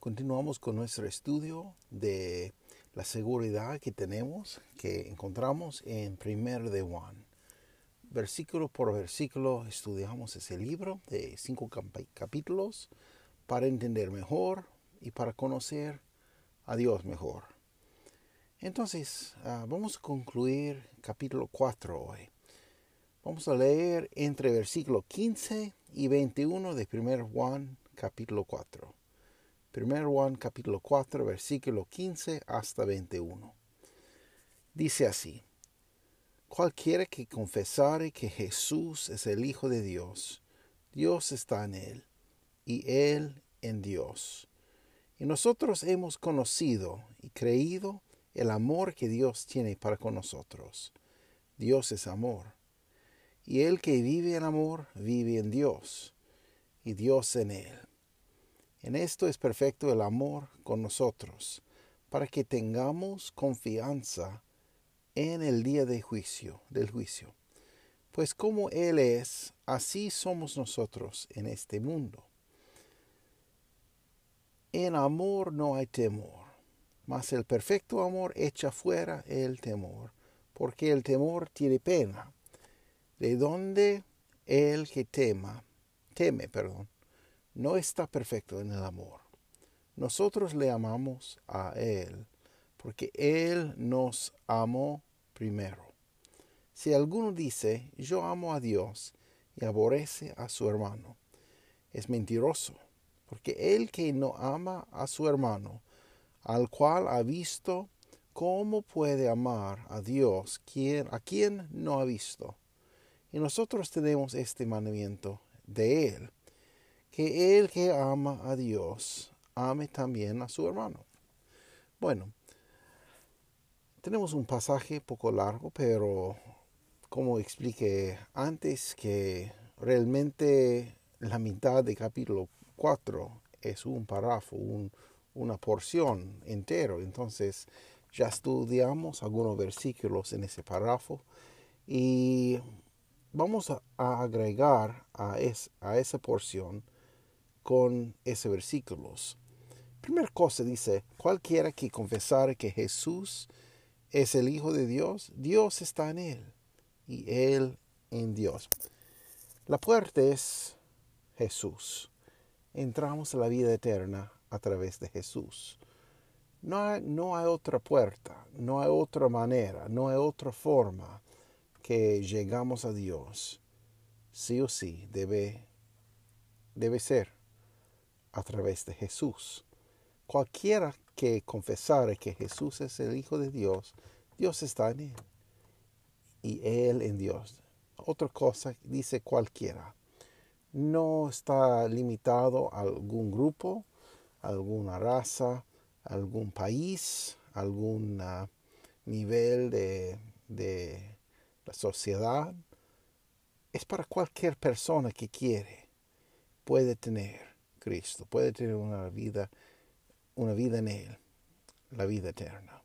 Continuamos con nuestro estudio de la seguridad que tenemos, que encontramos en primer de Juan. Versículo por versículo estudiamos ese libro de cinco capítulos para entender mejor y para conocer a Dios mejor. Entonces, ah, vamos a concluir capítulo 4 hoy. Vamos a leer entre versículo 15 y 21 de 1 Juan capítulo 4. 1 Juan capítulo 4 versículo 15 hasta 21. Dice así, Cualquiera que confesare que Jesús es el Hijo de Dios, Dios está en él, y él en Dios. Y nosotros hemos conocido y creído el amor que Dios tiene para con nosotros. Dios es amor. Y el que vive en amor vive en Dios, y Dios en él. En esto es perfecto el amor con nosotros, para que tengamos confianza en el día de juicio, del juicio. Pues como Él es, así somos nosotros en este mundo. En amor no hay temor, mas el perfecto amor echa fuera el temor, porque el temor tiene pena, de donde el que tema, teme, perdón, no está perfecto en el amor. Nosotros le amamos a Él porque Él nos amó primero. Si alguno dice, yo amo a Dios y aborrece a su hermano, es mentiroso, porque el que no ama a su hermano, al cual ha visto, ¿cómo puede amar a Dios a quien no ha visto? Y nosotros tenemos este mandamiento de Él que el que ama a Dios ame también a su hermano. Bueno, tenemos un pasaje poco largo, pero como expliqué antes, que realmente la mitad del capítulo 4 es un párrafo, una porción entero. Entonces ya estudiamos algunos versículos en ese párrafo y vamos a, agregar a esa porción con ese versículos. Primera cosa dice, cualquiera que confesare que Jesús es el Hijo de Dios, Dios está en él y él en Dios. La puerta es Jesús. Entramos a la vida eterna a través de Jesús. No hay, no hay otra puerta, no hay otra manera, no hay otra forma que llegamos a Dios. Sí o sí debe, debe ser a través de Jesús. Cualquiera que confesare que Jesús es el Hijo de Dios, Dios está en él y él en Dios. Otra cosa dice cualquiera. No está limitado a algún grupo, alguna raza, algún país, algún nivel de, de la sociedad. Es para cualquier persona que quiere, puede tener Cristo, puede tener una vida, una vida en Él, la vida eterna.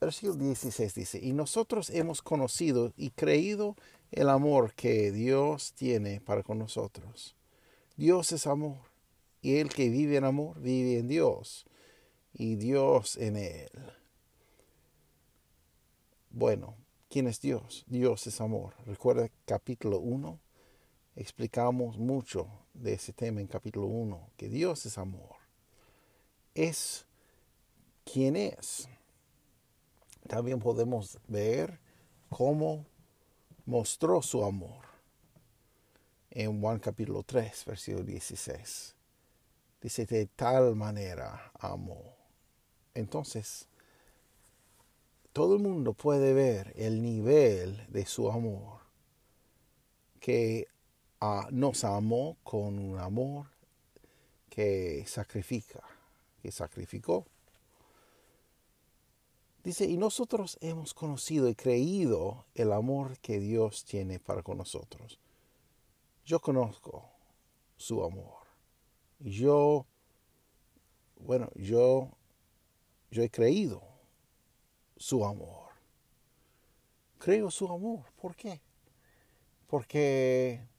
Versículo 16 dice, y nosotros hemos conocido y creído el amor que Dios tiene para con nosotros. Dios es amor, y el que vive en amor vive en Dios, y Dios en él. Bueno, ¿quién es Dios? Dios es amor. Recuerda capítulo 1, explicamos mucho de ese tema en capítulo 1, que Dios es amor. Es quien es. También podemos ver cómo mostró su amor en Juan capítulo 3, versículo 16. Dice, de tal manera amó. Entonces, todo el mundo puede ver el nivel de su amor que nos amó con un amor que sacrifica, que sacrificó. Dice, y nosotros hemos conocido y creído el amor que Dios tiene para con nosotros. Yo conozco su amor. Yo, bueno, yo, yo he creído su amor. Creo su amor. ¿Por qué? Porque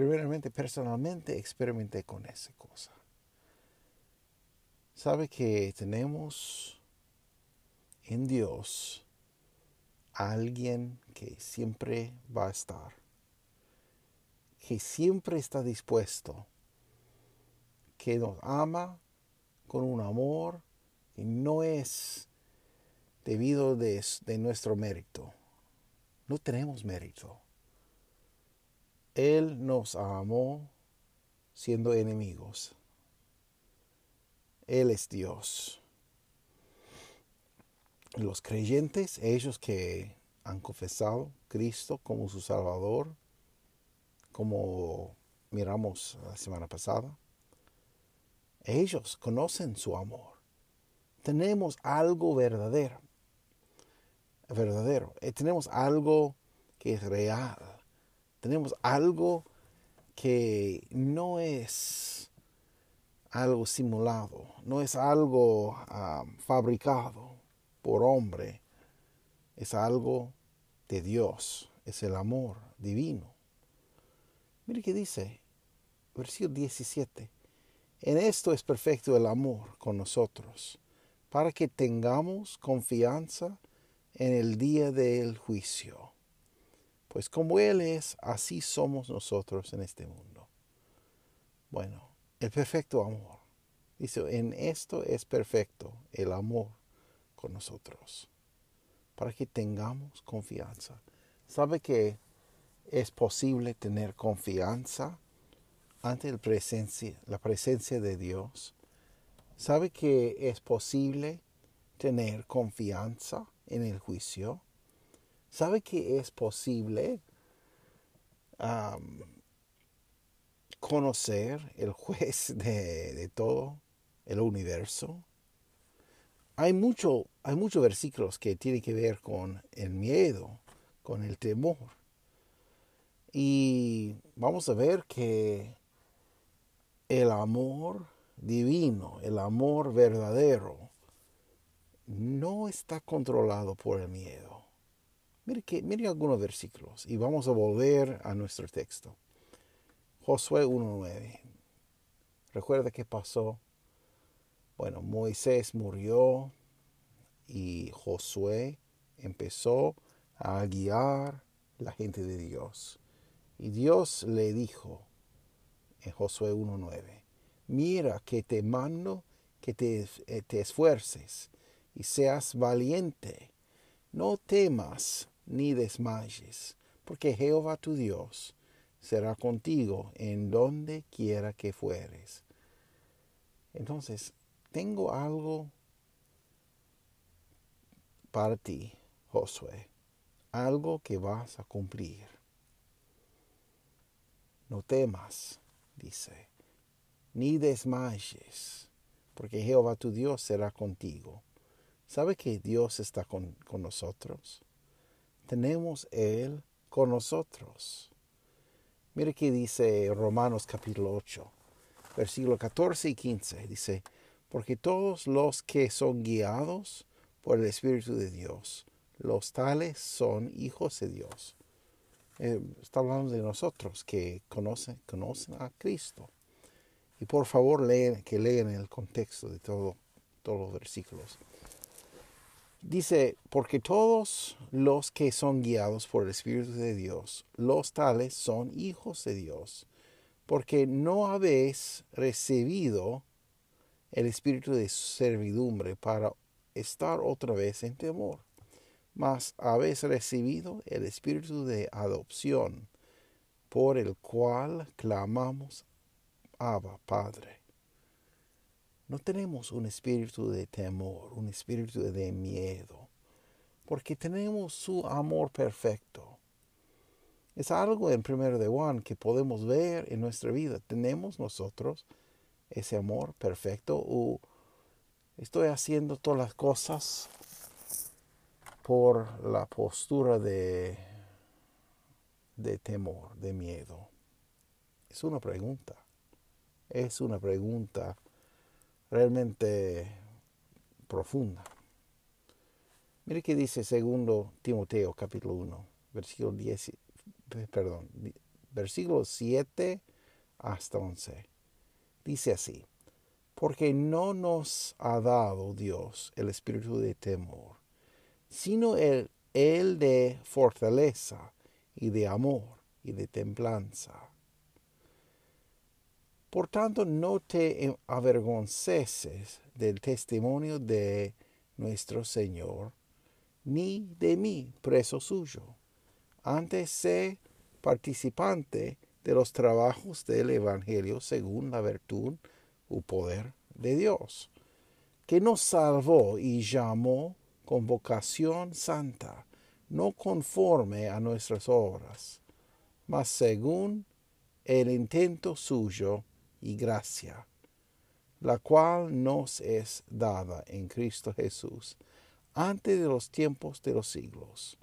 primeramente, personalmente experimenté con esa cosa. Sabe que tenemos en Dios alguien que siempre va a estar, que siempre está dispuesto, que nos ama con un amor que no es debido de, de nuestro mérito. No tenemos mérito. Él nos amó siendo enemigos. Él es Dios los creyentes, ellos que han confesado Cristo como su Salvador, como miramos la semana pasada, ellos conocen su amor. Tenemos algo verdadero, verdadero. Eh, tenemos algo que es real. Tenemos algo que no es algo simulado, no es algo ah, fabricado por hombre es algo de Dios, es el amor divino. Mire que dice, versículo 17, en esto es perfecto el amor con nosotros, para que tengamos confianza en el día del juicio. Pues como Él es, así somos nosotros en este mundo. Bueno, el perfecto amor. Dice, en esto es perfecto el amor con nosotros, para que tengamos confianza. ¿Sabe que es posible tener confianza ante la presencia, la presencia de Dios? ¿Sabe que es posible tener confianza en el juicio? ¿Sabe que es posible conocer el juez de, de todo el universo? hay mucho, hay muchos versículos que tienen que ver con el miedo, con el temor. Y vamos a ver que el amor divino, el amor verdadero, no está controlado por el miedo. Mire, algunos versículos y vamos a volver a nuestro texto. Josué 1.9. Recuerda qué pasó bueno, Moisés murió y Josué empezó a guiar la gente de Dios. Y Dios le dijo en Josué 1.9, mira que te mando que eh, te esfuerces y seas valiente. No temas ni desmayes, porque Jehová tu Dios será contigo en donde quiera que fueres. Entonces, tengo algo para ti, Josué, algo que vas a cumplir. No temas, dice, ni desmayes, porque Jehová tu Dios será contigo. ¿Sabe que Dios está con, con nosotros? Tenemos Él con nosotros. Mire que dice Romanos capítulo 8, versículo 14 y 15. Dice, porque todos los que son guiados por el Espíritu de Dios, los tales son hijos de Dios. Eh, está hablando de nosotros que conocen, conocen a Cristo. Y por favor leen, que lean el contexto de todo, todos los versículos. Dice, porque todos los que son guiados por el Espíritu de Dios, los tales son hijos de Dios, porque no habéis recibido el espíritu de servidumbre para estar otra vez en temor, mas habéis recibido el espíritu de adopción, por el cual clamamos Abba, Padre. No tenemos un espíritu de temor, un espíritu de miedo, porque tenemos su amor perfecto. Es algo en primero de Juan que podemos ver en nuestra vida. Tenemos nosotros ese amor perfecto o estoy haciendo todas las cosas por la postura de, de temor, de miedo? Es una pregunta. Es una pregunta realmente profunda. Mire que dice segundo Timoteo capítulo 1, versículo 10, perdón, versículo 7 hasta 11. Dice así, porque no nos ha dado Dios el espíritu de temor, sino el, el de fortaleza y de amor y de templanza. Por tanto, no te avergonces del testimonio de nuestro Señor, ni de mí, preso suyo. Antes sé participante de los trabajos del Evangelio según la virtud u poder de Dios, que nos salvó y llamó con vocación santa, no conforme a nuestras obras, mas según el intento suyo y gracia, la cual nos es dada en Cristo Jesús antes de los tiempos de los siglos,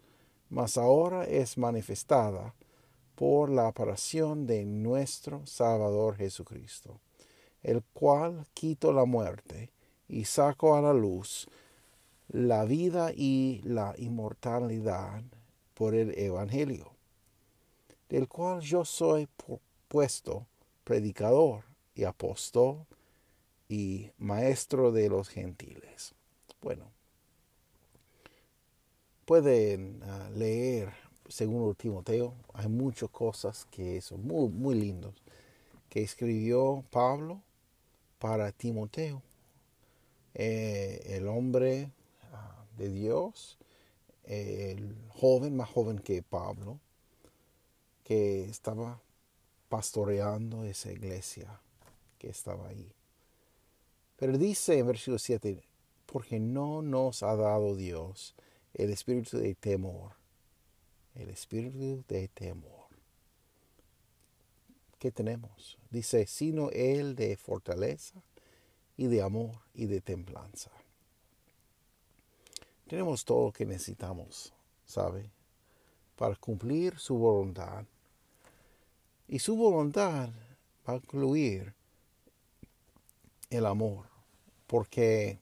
mas ahora es manifestada por la aparición de nuestro Salvador Jesucristo, el cual quitó la muerte y sacó a la luz la vida y la inmortalidad por el Evangelio, del cual yo soy puesto predicador y apóstol y maestro de los gentiles. Bueno, pueden ah, leer según Timoteo, hay muchas cosas que son muy, muy lindos que escribió Pablo para Timoteo, eh, el hombre ah, de Dios, el joven más joven que Pablo, que estaba pastoreando esa iglesia que estaba ahí. Pero dice en versículo 7, porque no nos ha dado Dios el espíritu de temor, el espíritu de temor. ¿Qué tenemos? Dice, sino el de fortaleza y de amor y de templanza. Tenemos todo lo que necesitamos, ¿sabe? Para cumplir su voluntad. Y su voluntad va a incluir el amor. Porque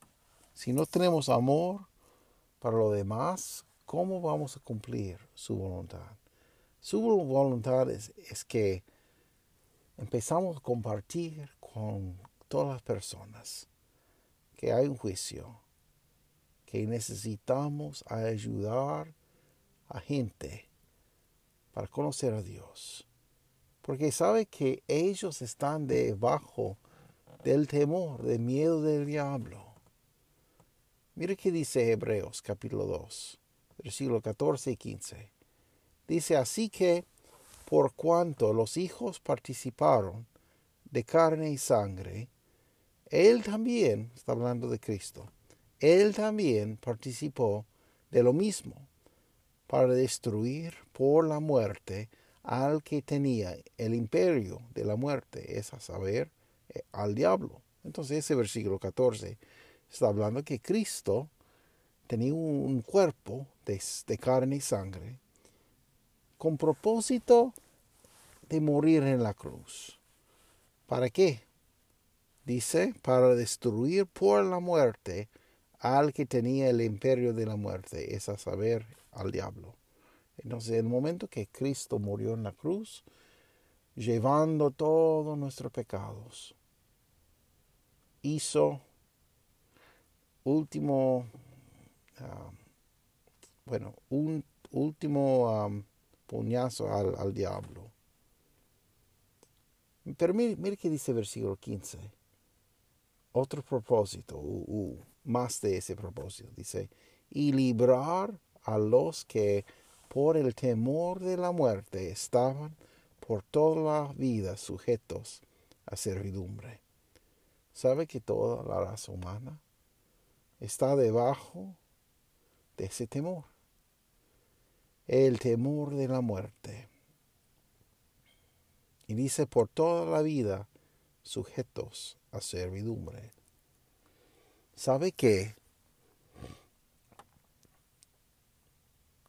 si no tenemos amor para lo demás, ¿cómo vamos a cumplir su voluntad? Su voluntad es, que empezamos a compartir con todas las personas que hay un juicio, que necesitamos ayudar a gente para conocer a Dios. Porque sabe que ellos están debajo del temor, del miedo del diablo. Mire qué dice Hebreos capítulo 2 versículo 14 y 15. Dice así que, por cuanto los hijos participaron de carne y sangre, él también, está hablando de Cristo, él también participó de lo mismo, para destruir por la muerte al que tenía el imperio de la muerte, es a saber, eh, al diablo. Entonces ese versículo 14 está hablando que Cristo tenía un cuerpo de, carne y sangre con propósito de morir en la cruz. ¿Para qué? Dice, para destruir por la muerte al que tenía el imperio de la muerte, es a saber, al diablo. Entonces, en el momento que Cristo murió en la cruz, llevando todos nuestros pecados, hizo último Ah, bueno, un último puñazo al, diablo. Pero mire, mire que dice versículo 15. Otro propósito, más de ese propósito. Dice, y librar a los que por el temor de la muerte estaban por toda la vida sujetos a servidumbre. ¿Sabe que toda la raza humana está debajo de ese temor. El temor de la muerte. Y dice por toda la vida sujetos a servidumbre. ¿Sabe qué?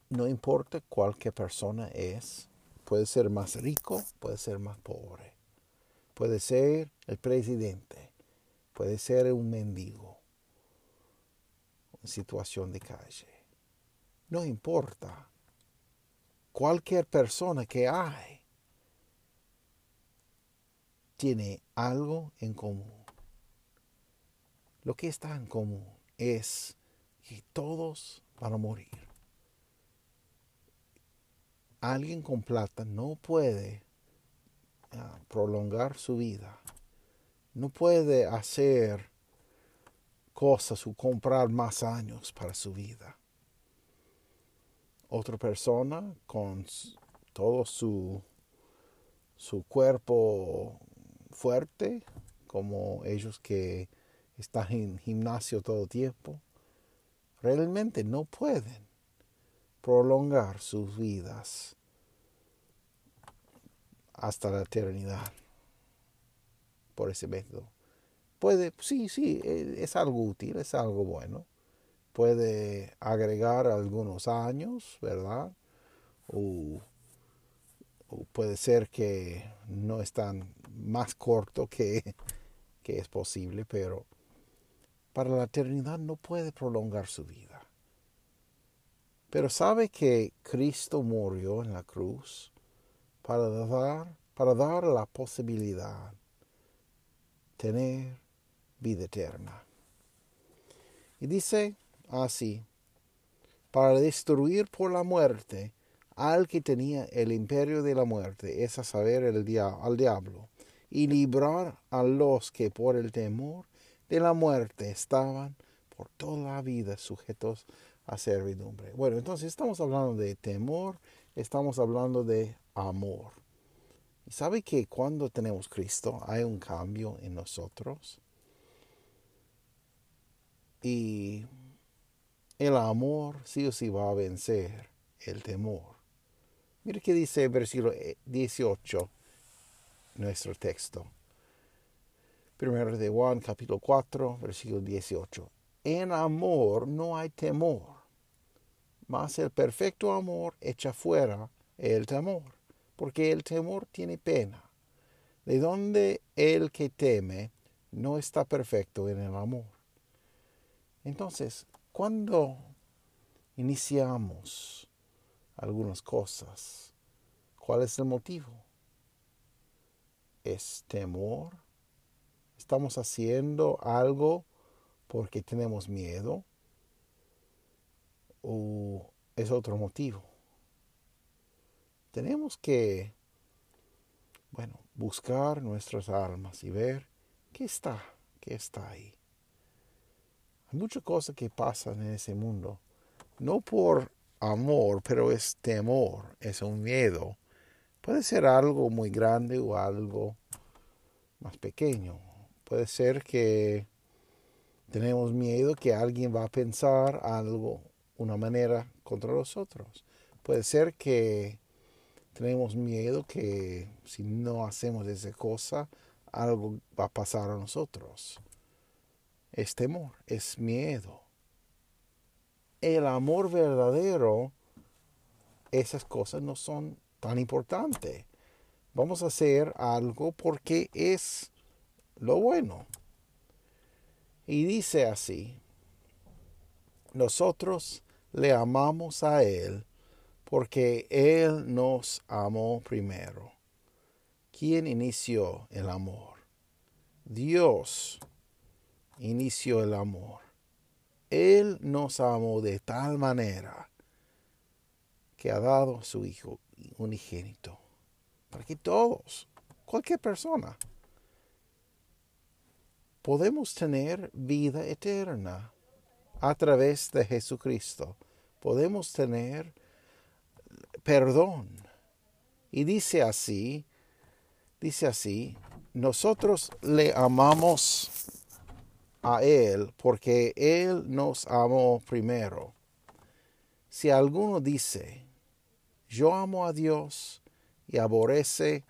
No importa cualquier persona es, puede ser más rico, puede ser más pobre, puede ser el presidente, puede ser un mendigo, en situación de calle. No importa. Cualquier persona que hay tiene algo en común. Lo que está en común es que todos van a morir. Alguien con plata no puede ah, prolongar su vida. No puede hacer cosas o comprar más años para su vida. Otra persona con todo su, su cuerpo fuerte, como ellos que están en gimnasio todo el tiempo, realmente no pueden prolongar sus vidas hasta la eternidad por ese método. Puede, sí, sí, e, es algo útil, es algo bueno. Puede agregar algunos años, ¿verdad? O puede ser que no es tan más corto que, que es posible, pero para la eternidad no puede prolongar su vida. Pero sabe que Cristo murió en la cruz para dar, para dar la posibilidad tener vida eterna. Y dice así, para destruir por la muerte al que tenía el imperio de la muerte, es a saber, el al diablo, y librar a los que por el temor de la muerte estaban por toda la vida sujetos a servidumbre. Bueno, entonces estamos hablando de temor, estamos hablando de amor. ¿Y sabe que cuando tenemos Cristo hay un cambio en nosotros? Y el amor sí o sí va a vencer el temor. Mire qué dice el versículo 18, eh, nuestro texto. Primero de Juan, capítulo 4, versículo 18. En amor no hay temor, mas el perfecto amor echa fuera el temor, porque el temor tiene pena. De donde el que teme no está perfecto en el amor. Entonces, cuando iniciamos algunas cosas. ¿Cuál es el motivo? ¿Es temor? ¿Estamos haciendo algo porque tenemos miedo? ¿O es otro motivo? Tenemos que, bueno, buscar nuestras almas y ver qué está, qué está ahí. Hay muchas cosas que pasan en ese mundo, no por amor, pero es temor, es un miedo. Puede ser algo muy grande o algo más pequeño. Puede ser que tenemos miedo que alguien va a pensar algo, una manera contra nosotros. Puede ser que tenemos miedo que si no hacemos esa cosa, algo va a pasar a nosotros. Es temor, es miedo el amor verdadero, esas cosas no son tan importantes. Vamos a hacer algo porque es lo bueno. Y dice así, nosotros le amamos a Él porque Él nos amó primero. ¿Quién inició el amor? Dios inició el amor. Él nos amó de tal manera que ha dado a su Hijo unigénito, para que todos, cualquier persona, podemos tener vida eterna a través de Jesucristo. Podemos tener perdón. Y dice así, dice así, nosotros le amamos a Él porque Él nos amó primero. Si alguno dice, yo amo a Dios y aborrece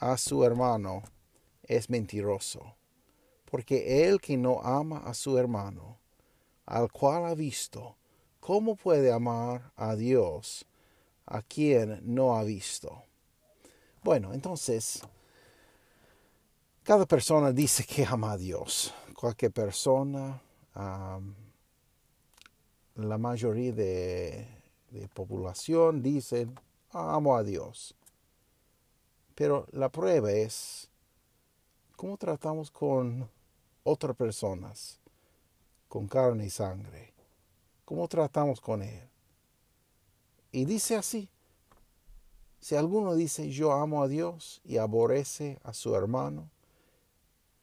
a su hermano, es mentiroso. porque el que no ama a su hermano, al cual ha visto, ¿cómo puede amar a Dios a quien no ha visto? Bueno, entonces, cada persona dice que ama a Dios. Cualquier persona, la mayoría de, de población dicen, amo a Dios. Pero la prueba es cómo tratamos con otras personas, con carne y sangre. ¿Cómo tratamos con Él? Y dice así, si alguno dice yo amo a Dios y aborrece a su hermano,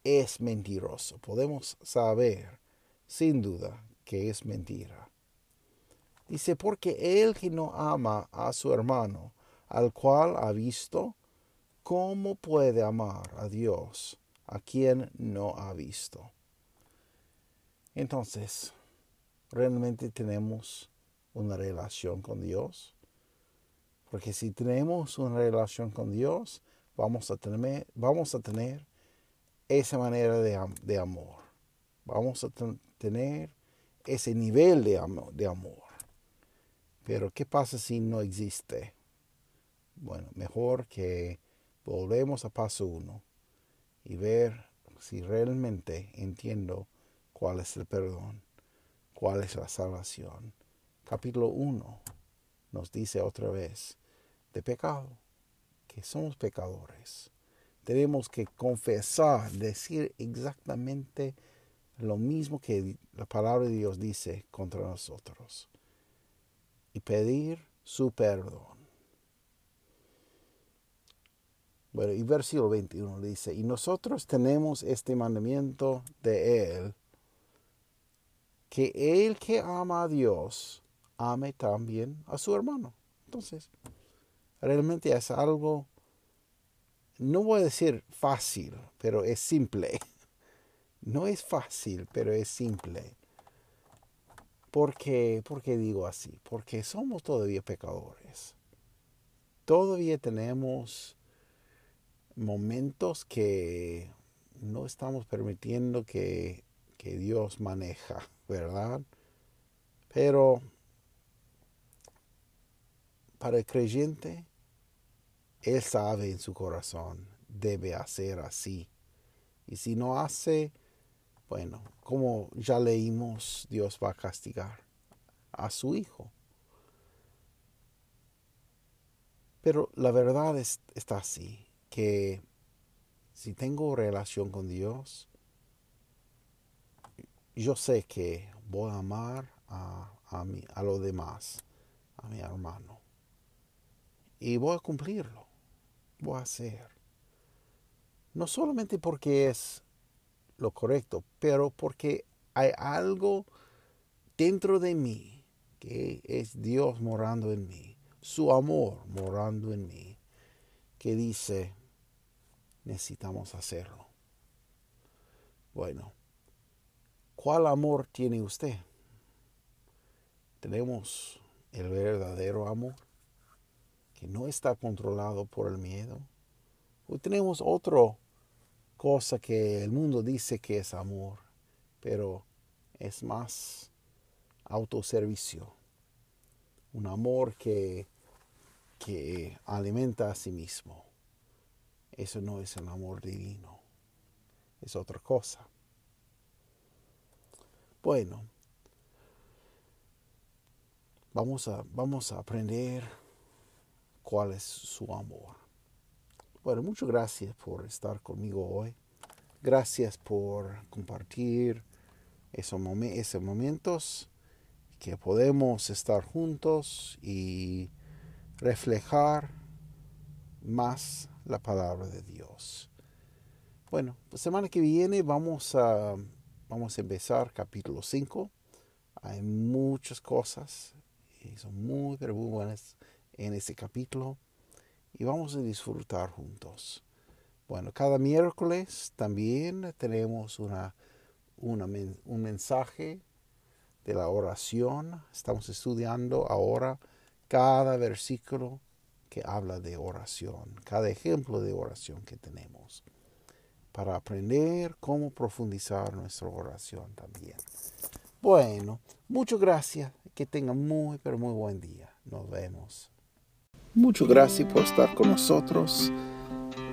es mentiroso. Podemos saber sin duda que es mentira. Dice, porque el que no ama a su hermano, al cual ha visto, ¿cómo puede amar a Dios a quien no ha visto. Entonces, ¿realmente tenemos una relación con Dios? Porque si tenemos una relación con Dios, vamos a tener, vamos a tener esa manera de, de amor. Vamos a tener ese nivel de de amor. Pero ¿qué pasa si no existe? Bueno, mejor que volvemos a paso uno y ver si realmente entiendo cuál es el perdón, cuál es la salvación. Capítulo 1 nos dice otra vez de pecado, que somos pecadores. Tenemos que confesar, decir exactamente lo mismo que la palabra de Dios dice contra nosotros y pedir su perdón. Bueno, y versículo 21 dice, y nosotros tenemos este mandamiento de Él, que el que ama a Dios, ame también a su hermano. Entonces, realmente es algo, no voy a decir fácil, pero es simple. No es fácil, pero es simple. ¿Por qué? ¿Por qué digo así? Porque somos todavía pecadores. Todavía tenemos momentos que no estamos permitiendo que, que Dios maneja, ¿verdad? Pero para el creyente, él sabe en su corazón, debe hacer así. Y si no hace, bueno, como ya leímos, Dios va a castigar a su hijo. Pero la verdad está así que si tengo relación con Dios, yo sé que voy a amar a, a, a los demás, a mi hermano. Y voy a cumplirlo, voy a hacer. No solamente porque es lo correcto, pero porque hay algo dentro de mí que es Dios morando en mí, su amor morando en mí, que dice, necesitamos hacerlo. Bueno, ¿cuál amor tiene usted? Tenemos el verdadero amor que no está controlado por el miedo. O tenemos otra cosa que el mundo dice que es amor, pero es más autoservicio. Un amor que, que alimenta a sí mismo. Eso no es el amor divino, es otra cosa. Bueno, vamos a, vamos a aprender cuál es su amor. Bueno, muchas gracias por estar conmigo hoy. Gracias por compartir esos, esos momentos que podemos estar juntos y reflejar más la palabra de Dios. Bueno, semana que viene vamos a, vamos a empezar capítulo 5. Hay muchas cosas y son muy, pero muy buenas en ese capítulo y vamos a disfrutar juntos. Bueno, cada miércoles también tenemos una, un mensaje de la oración. Estamos estudiando ahora cada versículo que habla de oración, cada ejemplo de oración que tenemos. Para aprender cómo profundizar nuestra oración también. Bueno, muchas gracias. Que tengan muy, pero muy buen día. Nos vemos. Muchas gracias por estar con nosotros.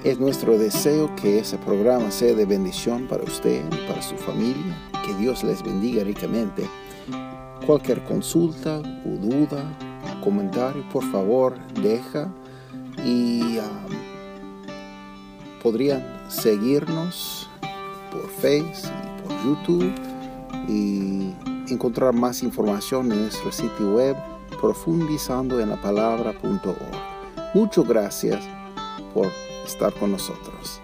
Es nuestro deseo que ese programa sea de bendición para usted y para su familia. Que Dios les bendiga ricamente. Cualquier consulta o duda, comentario, por favor, deja y um, podrían seguirnos por Facebook y por YouTube y encontrar más información en nuestro sitio web profundizando en la. Muchas gracias por estar con nosotros.